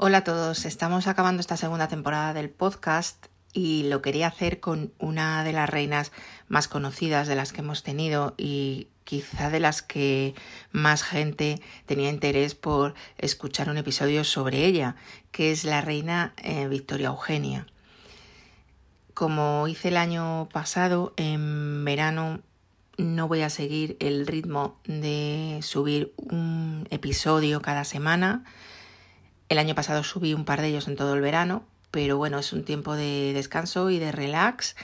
Hola a todos, estamos acabando esta segunda temporada del podcast y lo quería hacer con una de las reinas más conocidas de las que hemos tenido y quizá de las que más gente tenía interés por escuchar un episodio sobre ella, que es la reina eh, Victoria Eugenia. Como hice el año pasado, en verano no voy a seguir el ritmo de subir un episodio cada semana el año pasado subí un par de ellos en todo el verano, pero bueno, es un tiempo de descanso y de relax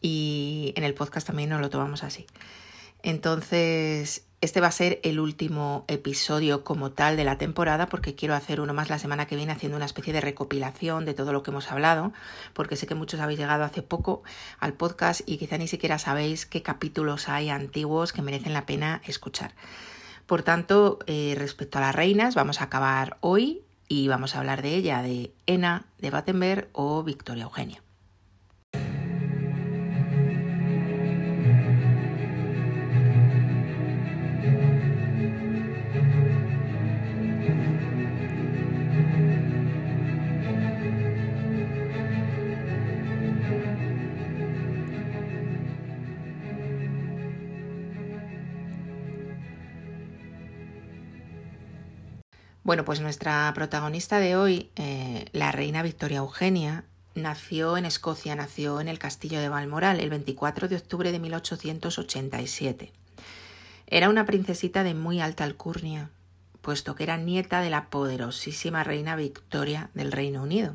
y en el podcast también nos lo tomamos así. Entonces, este va a ser el último episodio como tal de la temporada porque quiero hacer uno más la semana que viene haciendo una especie de recopilación de todo lo que hemos hablado, porque sé que muchos habéis llegado hace poco al podcast y quizá ni siquiera sabéis qué capítulos hay antiguos que merecen la pena escuchar. Por tanto, eh, respecto a las reinas, vamos a acabar hoy y vamos a hablar de ella, de Ena de Battenberg o Victoria Eugenia. Bueno, pues nuestra protagonista de hoy, eh, la reina Victoria Eugenia, nació en Escocia, nació en el castillo de Balmoral el 24 de octubre de 1887. Era una princesita de muy alta alcurnia, puesto que era nieta de la poderosísima reina Victoria del Reino Unido.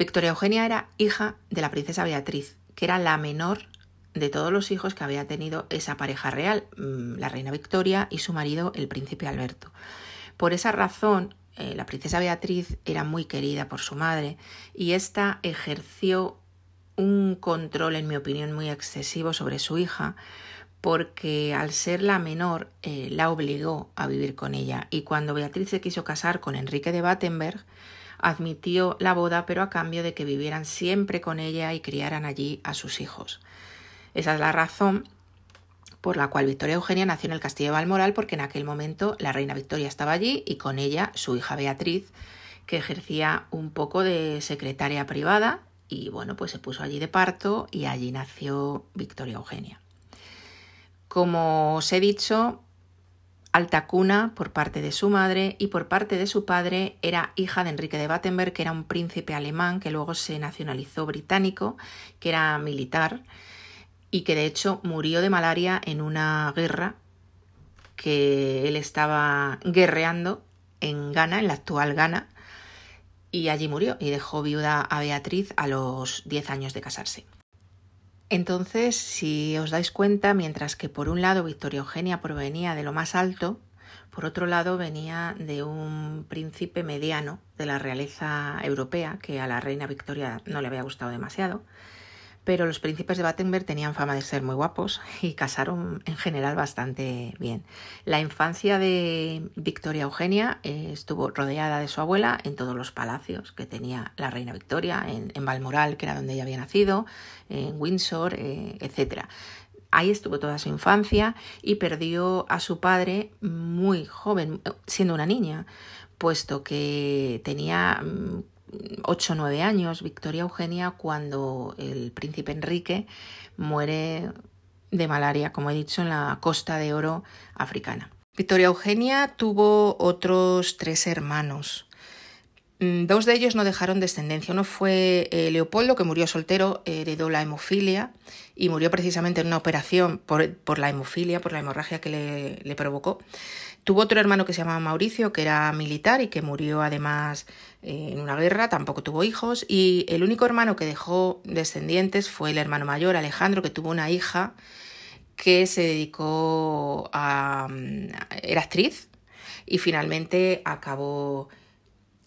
Victoria Eugenia era hija de la princesa Beatriz, que era la menor de todos los hijos que había tenido esa pareja real, mm, la reina Victoria y su marido, el príncipe Alberto. Por esa razón, eh, la princesa Beatriz era muy querida por su madre y ésta ejerció un control, en mi opinión, muy excesivo sobre su hija, porque al ser la menor eh, la obligó a vivir con ella y cuando Beatriz se quiso casar con Enrique de Battenberg, admitió la boda pero a cambio de que vivieran siempre con ella y criaran allí a sus hijos. Esa es la razón por la cual Victoria Eugenia nació en el castillo de Balmoral porque en aquel momento la reina Victoria estaba allí y con ella su hija Beatriz, que ejercía un poco de secretaria privada y bueno, pues se puso allí de parto y allí nació Victoria Eugenia. Como os he dicho, alta cuna por parte de su madre y por parte de su padre era hija de Enrique de Battenberg, que era un príncipe alemán que luego se nacionalizó británico, que era militar y que de hecho murió de malaria en una guerra que él estaba guerreando en Ghana, en la actual Ghana, y allí murió y dejó viuda a Beatriz a los 10 años de casarse. Entonces, si os dais cuenta, mientras que por un lado Victoria Eugenia provenía de lo más alto, por otro lado venía de un príncipe mediano de la realeza europea, que a la reina Victoria no le había gustado demasiado, pero los príncipes de Battenberg tenían fama de ser muy guapos y casaron en general bastante bien. La infancia de Victoria Eugenia eh, estuvo rodeada de su abuela en todos los palacios que tenía la reina Victoria, en, Balmoral, que era donde ella había nacido, en Windsor, eh, etc. Ahí estuvo toda su infancia y perdió a su padre muy joven, siendo una niña, puesto que tenía mm, 8 o 9 años, Victoria Eugenia, cuando el príncipe Enrique muere de malaria, como he dicho, en la costa de oro africana. Victoria Eugenia tuvo otros tres hermanos. Mm, dos de ellos no dejaron descendencia. Uno fue eh, Leopoldo, que murió soltero, heredó la hemofilia y murió precisamente en una operación por, la hemofilia, por la hemorragia que le, le, provocó. Tuvo otro hermano que se llamaba Mauricio, que era militar y que murió además eh, en una guerra, tampoco tuvo hijos. Y el único hermano que dejó descendientes fue el hermano mayor, Alejandro, que tuvo una hija que se dedicó a... Mm, era actriz y finalmente acabó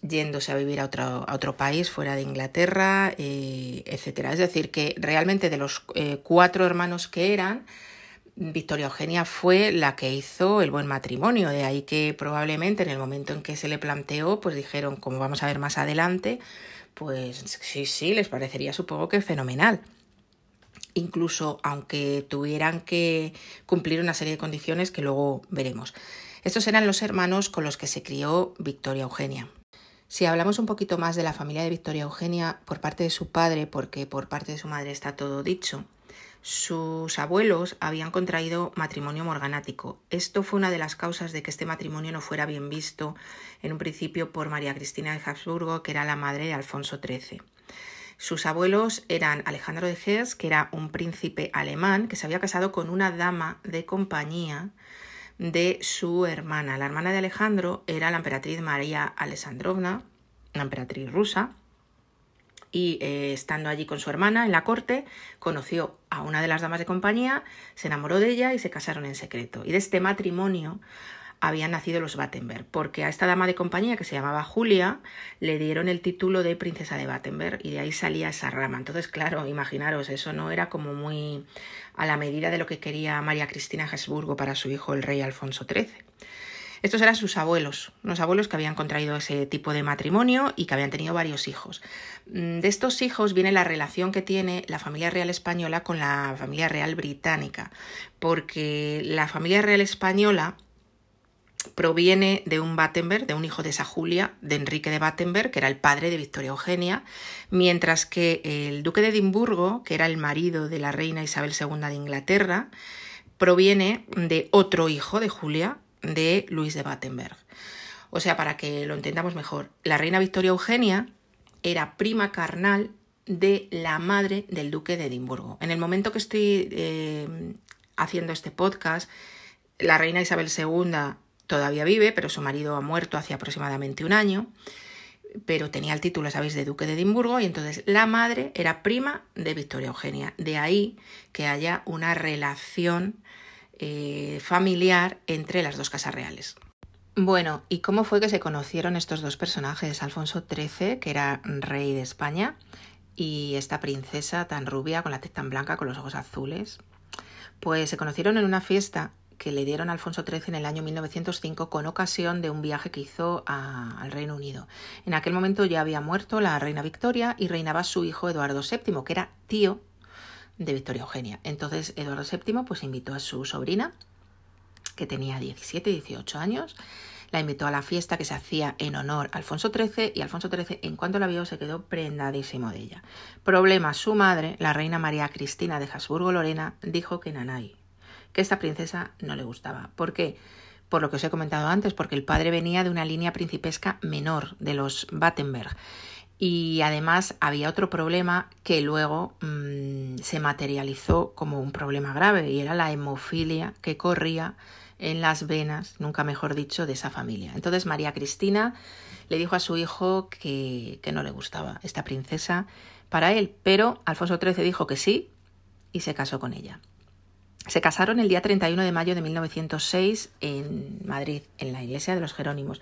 yéndose a vivir a otro, a otro país fuera de Inglaterra, eh, etcétera. Es decir, que realmente de los eh, cuatro hermanos que eran, Victoria Eugenia fue la que hizo el buen matrimonio, de ahí que probablemente en el momento en que se le planteó, pues dijeron, como vamos a ver más adelante, pues sí, sí, les parecería supongo que fenomenal. Incluso aunque tuvieran que cumplir una serie de condiciones que luego veremos. Estos eran los hermanos con los que se crió Victoria Eugenia. Si hablamos un poquito más de la familia de Victoria Eugenia por parte de su padre, porque por parte de su madre está todo dicho, sus abuelos habían contraído matrimonio morganático. Esto fue una de las causas de que este matrimonio no fuera bien visto en un principio por María Cristina de Habsburgo, que era la madre de Alfonso XIII. Sus abuelos eran Alejandro de Hesse, que era un príncipe alemán que se había casado con una dama de compañía de su hermana. La hermana de Alejandro era la emperatriz María Alessandrovna, una emperatriz rusa, y eh, estando allí con su hermana en la corte, conoció a una de las damas de compañía, se enamoró de ella y se casaron en secreto. Y de este matrimonio habían nacido los Battenberg, porque a esta dama de compañía que se llamaba Julia le dieron el título de princesa de Battenberg y de ahí salía esa rama. Entonces, claro, imaginaros, eso no era como muy a la medida de lo que quería María Cristina Habsburgo para su hijo el rey Alfonso XIII. Estos eran sus abuelos, unos abuelos que habían contraído ese tipo de matrimonio y que habían tenido varios hijos. Mm, de estos hijos viene la relación que tiene la familia real española con la familia real británica, porque la familia real española proviene de un Battenberg, de un hijo de esa Julia, de Enrique de Battenberg, que era el padre de Victoria Eugenia, mientras que el duque de Edimburgo, que era el marido de la reina Isabel II de Inglaterra, proviene de otro hijo de Julia, de Luis de Battenberg. O sea, para que lo entendamos mejor, la reina Victoria Eugenia era prima carnal de la madre del duque de Edimburgo. En el momento que estoy eh, haciendo este podcast, la reina Isabel II todavía vive, pero su marido ha muerto hace aproximadamente un año, pero tenía el título, sabéis, de duque de Edimburgo, y entonces la madre era prima de Victoria Eugenia. De ahí que haya una relación eh, familiar entre las dos casas reales. Bueno, ¿y cómo fue que se conocieron estos dos personajes? Alfonso XIII, que era rey de España, y esta princesa tan rubia, con la tez tan blanca, con los ojos azules. Pues se conocieron en una fiesta que le dieron a Alfonso XIII en el año 1905 con ocasión de un viaje que hizo al Reino Unido. En aquel momento ya había muerto la reina Victoria y reinaba su hijo Eduardo VII, que era tío de Victoria Eugenia. Entonces Eduardo VII pues invitó a su sobrina, que tenía 17, 18 años, la invitó a la fiesta que se hacía en honor a Alfonso XIII y Alfonso XIII en cuanto la vio se quedó prendadísimo de ella. Problema, su madre, la reina María Cristina de Habsburgo-Lorena, dijo que Nanay, que esta princesa no le gustaba. ¿Por qué? Por lo que os he comentado antes, porque el padre venía de una línea principesca menor, de los Battenberg. Y además había otro problema que luego mm, se materializó como un problema grave y era la hemofilia que corría en las venas, nunca mejor dicho, de esa familia. Entonces María Cristina le dijo a su hijo que, que no le gustaba esta princesa para él, pero Alfonso XIII dijo que sí y se casó con ella. Se casaron el día 31 de mayo de 1906 en Madrid, en la iglesia de los Jerónimos.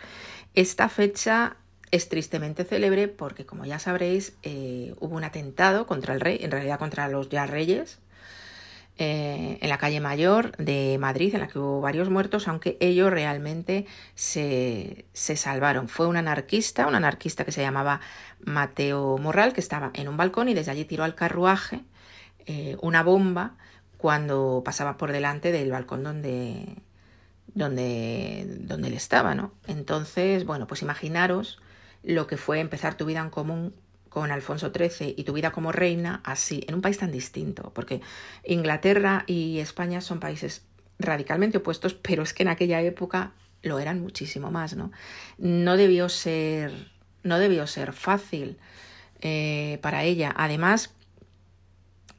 Esta fecha es tristemente célebre porque, como ya sabréis, eh, hubo un atentado contra el rey, en realidad contra los ya reyes, eh, en la calle Mayor de Madrid, en la que hubo varios muertos, aunque ellos realmente se, se, salvaron. Fue un anarquista, un anarquista que se llamaba Mateo Morral, que estaba en un balcón y desde allí tiró al carruaje eh, una bomba cuando pasaba por delante del balcón donde, donde, donde él estaba, ¿no? Entonces, bueno, pues imaginaros lo que fue empezar tu vida en común con Alfonso XIII y tu vida como reina así, en un país tan distinto, porque Inglaterra y España son países radicalmente opuestos, pero es que en aquella época lo eran muchísimo más, ¿no? No debió ser, no debió ser fácil eh, para ella. Además,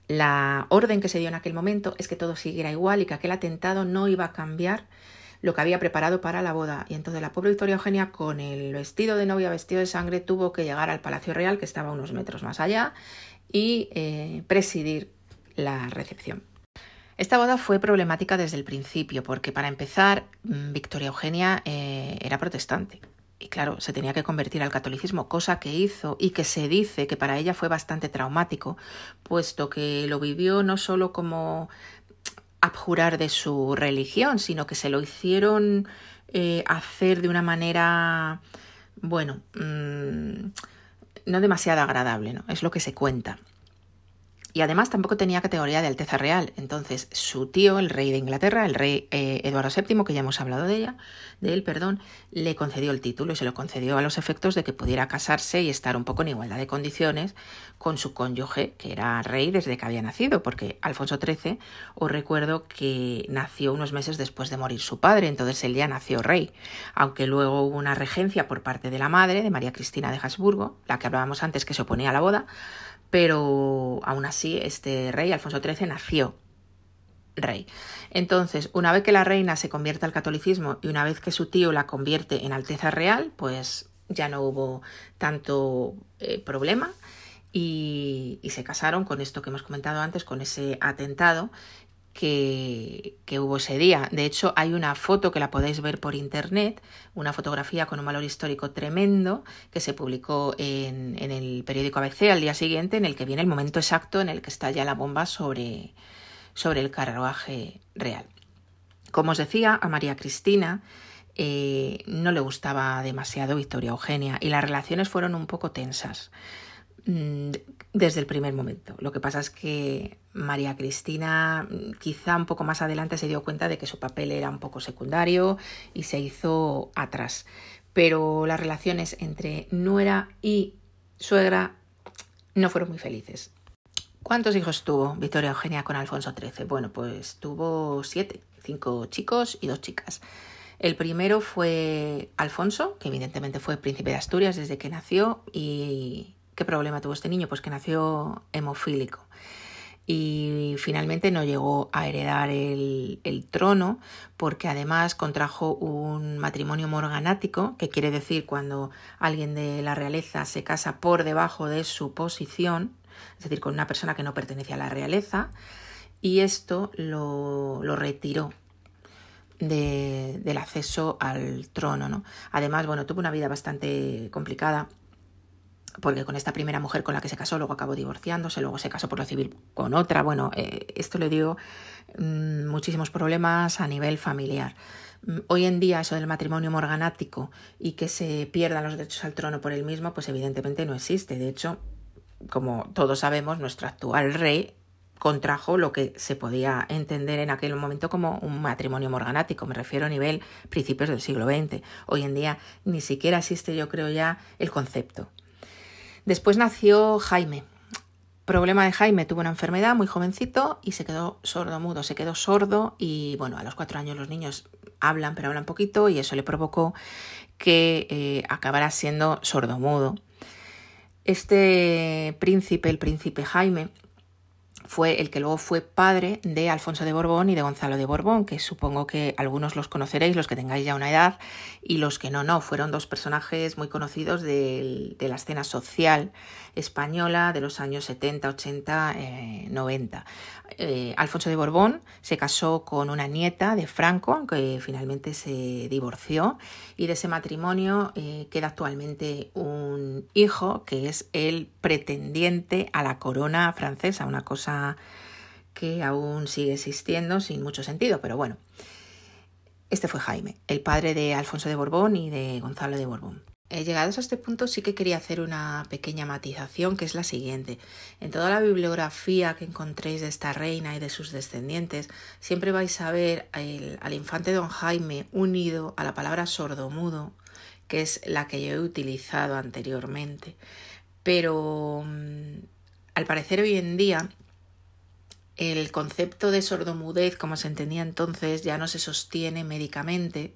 la orden que se dio en aquel momento es que todo siguiera igual y que aquel atentado no iba a cambiar lo que había preparado para la boda. Y entonces la pobre Victoria Eugenia, con el vestido de novia vestido de sangre, tuvo que llegar al Palacio Real, que estaba unos metros más allá, y eh, presidir la recepción. Esta boda fue problemática desde el principio, porque para empezar, mm, Victoria Eugenia eh, era protestante y claro, se tenía que convertir al catolicismo, cosa que hizo y que se dice que para ella fue bastante traumático, puesto que lo vivió no solo como abjurar de su religión, sino que se lo hicieron eh, hacer de una manera, bueno, mm, no demasiado agradable, ¿no? Es lo que se cuenta. Y además tampoco tenía categoría de Alteza Real. Entonces, su tío, el rey de Inglaterra, el rey eh, Eduardo VII, que ya hemos hablado de ella, de él, perdón, le concedió el título y se lo concedió a los efectos de que pudiera casarse y estar un poco en igualdad de condiciones con su cónyuge, que era rey desde que había nacido, porque Alfonso XIII, os recuerdo que nació unos meses después de morir su padre, entonces él ya nació rey, aunque luego hubo una regencia por parte de la madre, de María Cristina de Habsburgo, la que hablábamos antes que se oponía a la boda, pero aún así este rey, Alfonso XIII, nació rey. Entonces, una vez que la reina se convierte al catolicismo y una vez que su tío la convierte en Alteza Real, pues ya no hubo tanto eh, problema y, y, se casaron con esto que hemos comentado antes, con ese atentado que, hubo ese día. De hecho, hay una foto que la podéis ver por internet, una fotografía con un valor histórico tremendo que se publicó en, el periódico ABC al día siguiente, en el que viene el momento exacto en el que está ya la bomba sobre, sobre el carruaje real. Como os decía, a María Cristina eh, no le gustaba demasiado Victoria Eugenia y las relaciones fueron un poco tensas. Mm, desde el primer momento. Lo que pasa es que María Cristina mm, quizá un poco más adelante se dio cuenta de que su papel era un poco secundario y se hizo atrás. Pero las relaciones entre nuera y suegra no fueron muy felices. ¿Cuántos hijos tuvo Victoria Eugenia con Alfonso XIII? Bueno, pues tuvo siete, cinco chicos y dos chicas. El primero fue Alfonso, que evidentemente fue príncipe de Asturias desde que nació y ¿Qué problema tuvo este niño? Pues que nació hemofílico y finalmente no llegó a heredar el, trono porque además contrajo un matrimonio morganático, que quiere decir cuando alguien de la realeza se casa por debajo de su posición, es decir, con una persona que no pertenece a la realeza, y esto lo, lo retiró del acceso al trono. ¿no? Además, bueno, tuvo una vida bastante complicada porque con esta primera mujer con la que se casó, luego acabó divorciándose, luego se casó por lo civil con otra. Bueno, eh, esto le dio mm, muchísimos problemas a nivel familiar. Mm, hoy en día eso del matrimonio morganático y que se pierdan los derechos al trono por él mismo, pues evidentemente no existe. De hecho, como todos sabemos, nuestro actual rey contrajo lo que se podía entender en aquel momento como un matrimonio morganático, me refiero a nivel principios del siglo XX. Hoy en día ni siquiera existe, yo creo ya, el concepto. Después nació Jaime. Problema de Jaime, tuvo una enfermedad muy jovencito y se quedó sordo mudo, se quedó sordo y bueno, a los cuatro años los niños hablan, pero hablan poquito y eso le provocó que eh, acabara siendo sordo mudo. Este príncipe, el príncipe Jaime, fue el que luego fue padre de Alfonso de Borbón y de Gonzalo de Borbón, que supongo que algunos los conoceréis, los que tengáis ya una edad, y los que no, no, fueron dos personajes muy conocidos de, la escena social española de los años 70, 80, 90. Alfonso de Borbón se casó con una nieta de Franco, aunque finalmente se divorció, y de ese matrimonio eh, queda actualmente un hijo que es el pretendiente a la corona francesa, una cosa que aún sigue existiendo sin mucho sentido, pero bueno. Este fue Jaime, el padre de Alfonso de Borbón y de Gonzalo de Borbón. Eh, llegados a este punto sí que quería hacer una pequeña matización que es la siguiente. En toda la bibliografía que encontréis de esta reina y de sus descendientes, siempre vais a ver al infante don Jaime unido a la palabra sordomudo, que es la que yo he utilizado anteriormente. Pero mm, al parecer hoy en día el concepto de sordomudez, como se entendía entonces, ya no se sostiene médicamente,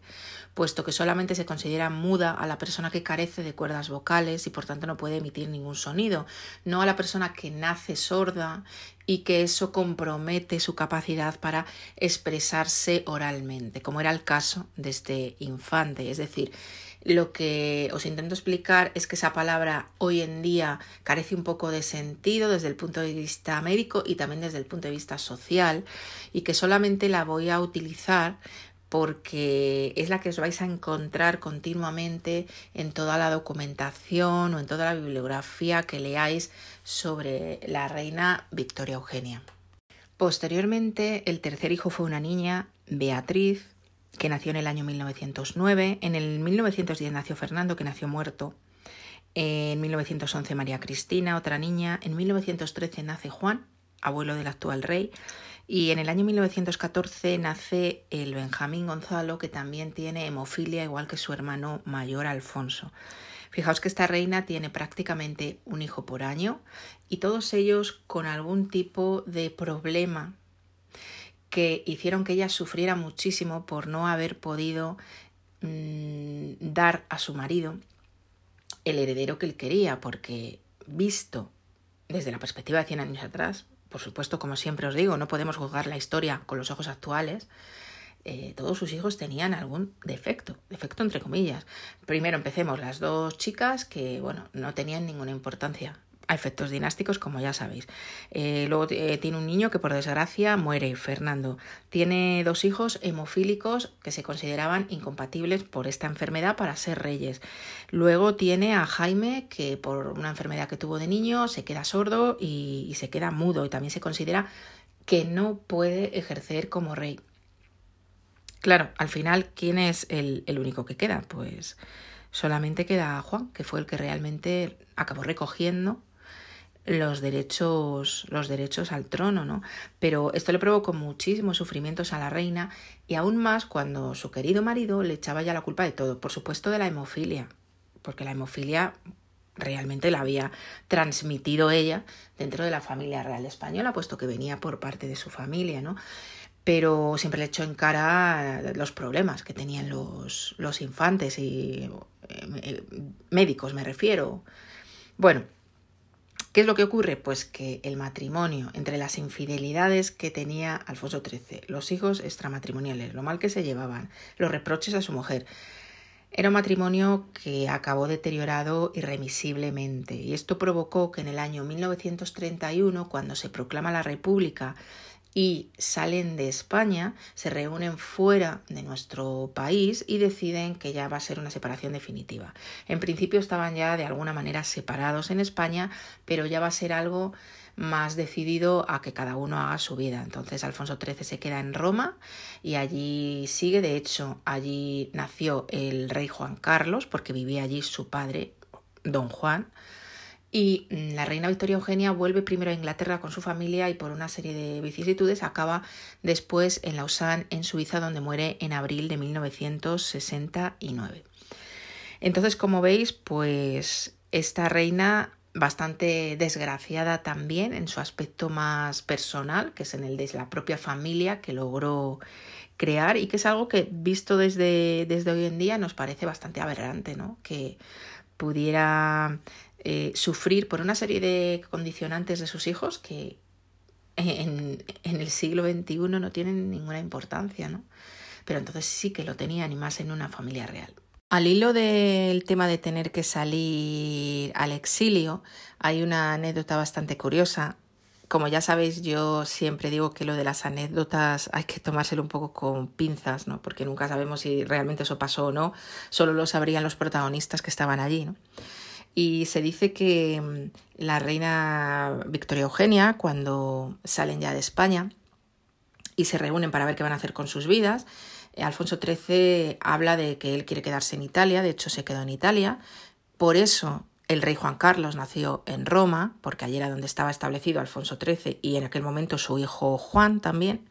puesto que solamente se considera muda a la persona que carece de cuerdas vocales y por tanto no puede emitir ningún sonido, no a la persona que nace sorda y que eso compromete su capacidad para expresarse oralmente, como era el caso de este infante. Es decir, lo que os intento explicar es que esa palabra hoy en día carece un poco de sentido desde el punto de vista médico y también desde el punto de vista social y que solamente la voy a utilizar porque es la que os vais a encontrar continuamente en toda la documentación o en toda la bibliografía que leáis sobre la reina Victoria Eugenia. Posteriormente, el tercer hijo fue una niña, Beatriz, que nació en el año 1909. En el 1910 nació Fernando, que nació muerto. En 1911 María Cristina, otra niña. En 1913 nace Juan, abuelo del actual rey. Y en el año 1914 nace el Benjamín Gonzalo, que también tiene hemofilia, igual que su hermano mayor Alfonso. Fijaos que esta reina tiene prácticamente un hijo por año y todos ellos con algún tipo de problema que hicieron que ella sufriera muchísimo por no haber podido mm, dar a su marido el heredero que él quería, porque visto desde la perspectiva de 100 años atrás, por supuesto, como siempre os digo, no podemos juzgar la historia con los ojos actuales. Eh, todos sus hijos tenían algún defecto, defecto entre comillas. Primero empecemos las dos chicas que, bueno, no tenían ninguna importancia a efectos dinásticos, como ya sabéis. Eh, luego eh, tiene un niño que por desgracia muere, Fernando. Tiene dos hijos hemofílicos que se consideraban incompatibles por esta enfermedad para ser reyes. Luego tiene a Jaime que por una enfermedad que tuvo de niño se queda sordo y, se queda mudo y también se considera que no puede ejercer como rey. Claro, al final, ¿quién es el, el único que queda? Pues solamente queda Juan, que fue el que realmente acabó recogiendo los derechos, los derechos al trono, ¿no? Pero esto le provocó muchísimos sufrimientos a la reina y aún más cuando su querido marido le echaba ya la culpa de todo, por supuesto de la hemofilia, porque la hemofilia realmente la había transmitido ella dentro de la familia real española, puesto que venía por parte de su familia, ¿no? Pero siempre le echó en cara los problemas que tenían los, los infantes y eh, médicos, me refiero. Bueno, ¿Qué es lo que ocurre? Pues que el matrimonio, entre las infidelidades que tenía Alfonso XIII, los hijos extramatrimoniales, lo mal que se llevaban, los reproches a su mujer, era un matrimonio que acabó deteriorado irremisiblemente y esto provocó que en el año 1931, cuando se proclama la República y salen de España, se reúnen fuera de nuestro país y deciden que ya va a ser una separación definitiva. En principio estaban ya de alguna manera separados en España, pero ya va a ser algo más decidido a que cada uno haga su vida. Entonces Alfonso XIII se queda en Roma y allí sigue. De hecho, allí nació el rey Juan Carlos, porque vivía allí su padre, don Juan. Y la reina Victoria Eugenia vuelve primero a Inglaterra con su familia y por una serie de vicisitudes acaba después en Lausanne, en Suiza, donde muere en abril de 1969. Entonces, como veis, pues esta reina bastante desgraciada también en su aspecto más personal, que es en el de la propia familia que logró crear y que es algo que visto desde, desde hoy en día nos parece bastante aberrante, ¿no? Que pudiera eh, sufrir por una serie de condicionantes de sus hijos que en, en, el siglo XXI no tienen ninguna importancia, ¿no? Pero entonces sí que lo tenían y más en una familia real. Al hilo del tema de tener que salir al exilio, hay una anécdota bastante curiosa. Como ya sabéis, yo siempre digo que lo de las anécdotas hay que tomárselo un poco con pinzas, ¿no? Porque nunca sabemos si realmente eso pasó o no. Solo lo sabrían los protagonistas que estaban allí, ¿no? Y se dice que mm, la reina Victoria Eugenia, cuando salen ya de España y se reúnen para ver qué van a hacer con sus vidas, eh, Alfonso XIII habla de que él quiere quedarse en Italia, de hecho se quedó en Italia, por eso el rey Juan Carlos nació en Roma, porque allí era donde estaba establecido Alfonso XIII y en aquel momento su hijo Juan también.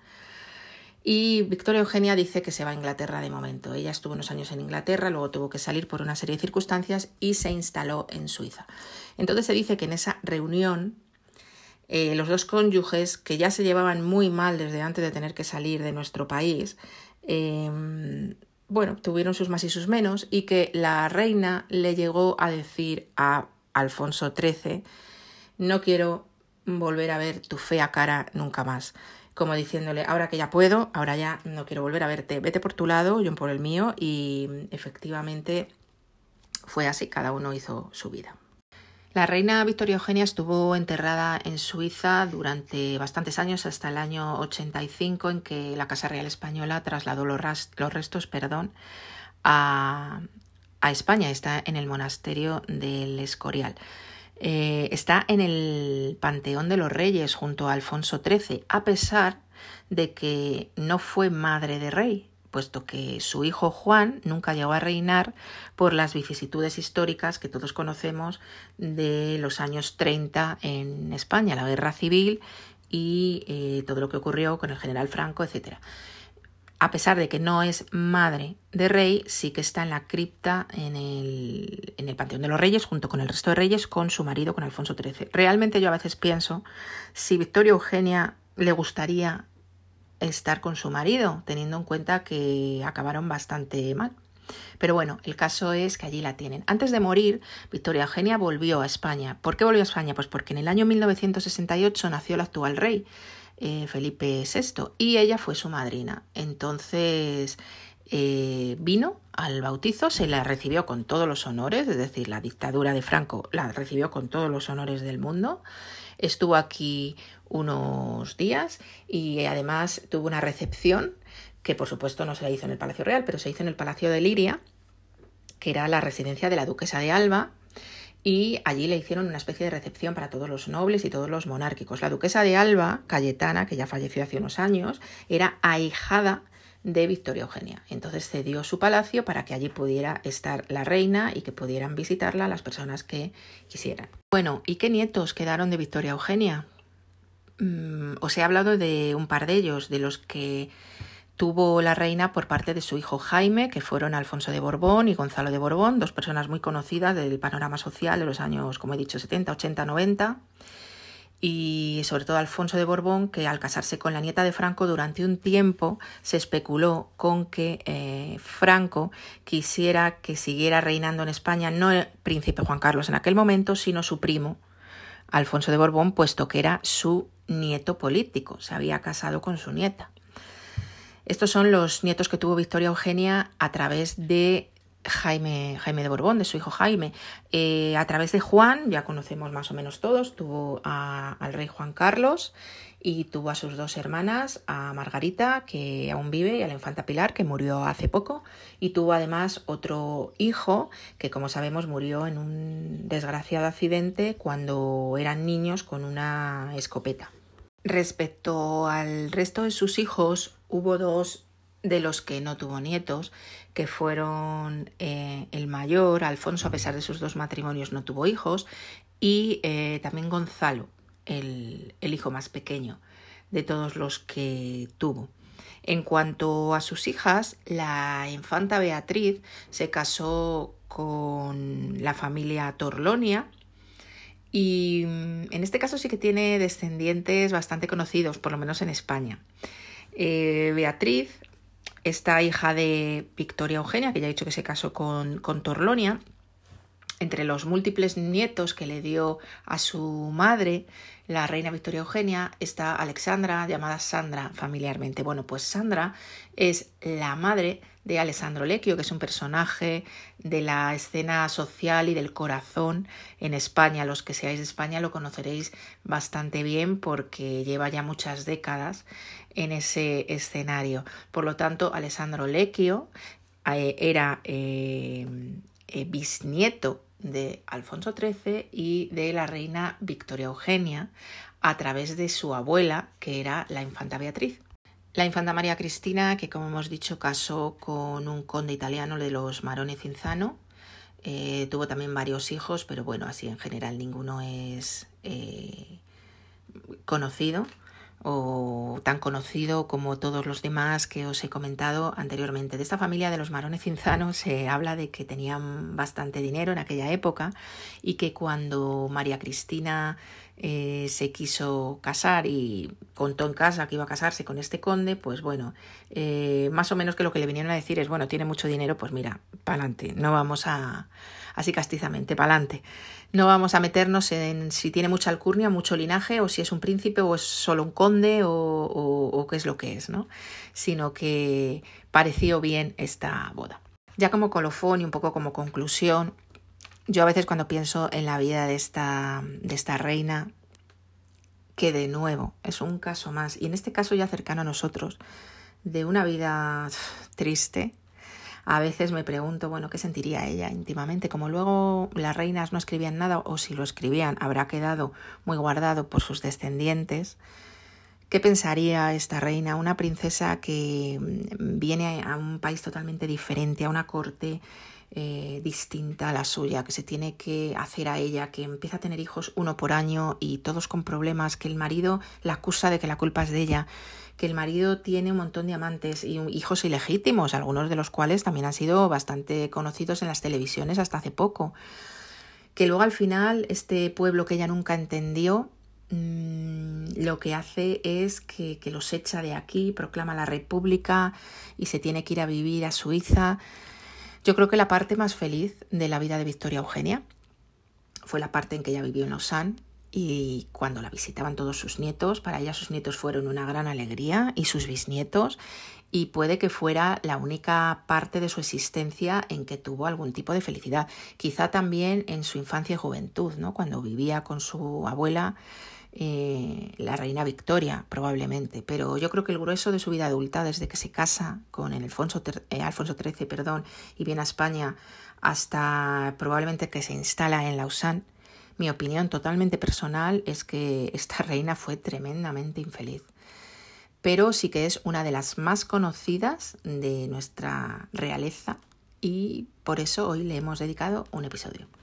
Y Victoria Eugenia dice que se va a Inglaterra de momento. Ella estuvo unos años en Inglaterra, luego tuvo que salir por una serie de circunstancias y se instaló en Suiza. Entonces se dice que en esa reunión eh, los dos cónyuges, que ya se llevaban muy mal desde antes de tener que salir de nuestro país, em, bueno, tuvieron sus más y sus menos y que la reina le llegó a decir a Alfonso XIII, no quiero volver a ver tu fea cara nunca más como diciéndole, ahora que ya puedo, ahora ya no quiero volver a verte, vete por tu lado, yo por el mío, y efectivamente fue así, cada uno hizo su vida. La reina Victoria Eugenia estuvo enterrada en Suiza durante bastantes años, hasta el año 85, en que la Casa Real Española trasladó los, restos perdón, a, a España. Está en el monasterio del Escorial. Eh, está en el Panteón de los Reyes junto a Alfonso XIII, a pesar de que no fue madre de rey, puesto que su hijo Juan nunca llegó a reinar por las vicisitudes históricas que todos conocemos de los años 30 en España, la guerra civil y eh, todo lo que ocurrió con el general Franco, etc. A pesar de que no es madre de rey, sí que está en la cripta en el, Panteón de los Reyes, junto con el resto de reyes, con su marido, con Alfonso XIII. Realmente yo a veces pienso si Victoria Eugenia le gustaría estar con su marido, teniendo en cuenta que acabaron bastante mal. Pero bueno, el caso es que allí la tienen. Antes de morir, Victoria Eugenia volvió a España. ¿Por qué volvió a España? Pues porque en el año 1968 nació el actual rey, eh, Felipe VI, y ella fue su madrina. Entonces eh, vino al bautizo, se la recibió con todos los honores, es decir, la dictadura de Franco la recibió con todos los honores del mundo. Estuvo aquí unos días y además tuvo una recepción que por supuesto no se la hizo en el Palacio Real, pero se hizo en el Palacio de Liria, que era la residencia de la duquesa de Alba, y allí le hicieron una especie de recepción para todos los nobles y todos los monárquicos. La duquesa de Alba, Cayetana, que ya falleció hace unos años, era ahijada de Victoria Eugenia. Entonces cedió su palacio para que allí pudiera estar la reina y que pudieran visitarla las personas que quisieran. Bueno, ¿y qué nietos quedaron de Victoria Eugenia? Mm, os he hablado de un par de ellos, de los que tuvo la reina por parte de su hijo Jaime, que fueron Alfonso de Borbón y Gonzalo de Borbón, dos personas muy conocidas del panorama social de los años, como he dicho, 70, 80, 90. Y sobre todo Alfonso de Borbón, que al casarse con la nieta de Franco durante un tiempo se especuló con que eh, Franco quisiera que siguiera reinando en España no el príncipe Juan Carlos en aquel momento, sino su primo Alfonso de Borbón, puesto que era su nieto político, se había casado con su nieta. Estos son los nietos que tuvo Victoria Eugenia a través de Jaime, Jaime de Borbón, de su hijo Jaime. Eh, a través de Juan, ya conocemos más o menos todos, tuvo al rey Juan Carlos y tuvo a sus dos hermanas, a Margarita, que aún vive, y a la infanta Pilar, que murió hace poco, y tuvo además otro hijo, que como sabemos murió en un desgraciado accidente cuando eran niños con una escopeta. Respecto al resto de sus hijos, hubo dos de los que no tuvo nietos, que fueron eh, el mayor, Alfonso, a pesar de sus dos matrimonios, no tuvo hijos, y eh, también Gonzalo, el, el hijo más pequeño de todos los que tuvo. En cuanto a sus hijas, la infanta Beatriz se casó con la familia Torlonia, y mm, en este caso sí que tiene descendientes bastante conocidos, por lo menos en España. Eh, Beatriz, esta hija de Victoria Eugenia, que ya he dicho que se casó con, con Torlonia, entre los múltiples nietos que le dio a su madre, la reina Victoria Eugenia, está Alexandra, llamada Sandra familiarmente. Bueno, pues Sandra es la madre de Alessandro Lecchio, que es un personaje de la escena social y del corazón en España. Los que seáis de España lo conoceréis bastante bien porque lleva ya muchas décadas en ese escenario. Por lo tanto, Alessandro Lecchio eh, era eh, eh, bisnieto de Alfonso XIII y de la reina Victoria Eugenia a través de su abuela, que era la infanta Beatriz. La infanta María Cristina, que como hemos dicho casó con un conde italiano de los Maroni Cinzano, eh, tuvo también varios hijos, pero bueno, así en general ninguno es eh, conocido o tan conocido como todos los demás que os he comentado anteriormente. De esta familia de los Maroni Cinzano se habla de que tenían bastante dinero en aquella época y que cuando María Cristina eh, se quiso casar y contó en casa que iba a casarse con este conde, pues bueno, eh, más o menos que lo que le vinieron a decir es, bueno, tiene mucho dinero, pues mira, pa'lante, no vamos a, así castizamente, pa'lante. No vamos a meternos en si tiene mucha alcurnia, mucho linaje, o si es un príncipe, o es solo un conde, o, o qué es lo que es, ¿no? Sino que pareció bien esta boda. Ya como colofón y un poco como conclusión, yo a veces cuando pienso en la vida de esta, de esta reina, que de nuevo es un caso más, y en este caso ya cercano a nosotros, de una vida triste, a veces me pregunto, bueno, ¿qué sentiría ella íntimamente? Como luego las reinas no escribían nada, o si lo escribían, habrá quedado muy guardado por sus descendientes. ¿Qué pensaría esta reina, una princesa que viene a un país totalmente diferente, a una corte eh, distinta a la suya, que se tiene que hacer a ella, que empieza a tener hijos uno por año y todos con problemas, que el marido la acusa de que la culpa es de ella, que el marido tiene un montón de amantes y hijos ilegítimos, algunos de los cuales también han sido bastante conocidos en las televisiones hasta hace poco. Que luego al final este pueblo que ella nunca entendió mm, lo que hace es que, que los echa de aquí, proclama la república y se tiene que ir a vivir a Suiza. Yo creo que la parte más feliz de la vida de Victoria Eugenia fue la parte en que ella vivió en Lausanne y cuando la visitaban todos sus nietos, para ella sus nietos fueron una gran alegría y sus bisnietos y puede que fuera la única parte de su existencia en que tuvo algún tipo de felicidad. Quizá también en su infancia y juventud, ¿no? cuando vivía con su abuela, eh, la reina Victoria, probablemente. Pero yo creo que el grueso de su vida adulta, desde que se casa con el Alfonso, eh, XIII perdón, y viene a España hasta probablemente que se instala en Lausanne, mi opinión totalmente personal es que esta reina fue tremendamente infeliz, pero sí que es una de las más conocidas de nuestra realeza y por eso hoy le hemos dedicado un episodio.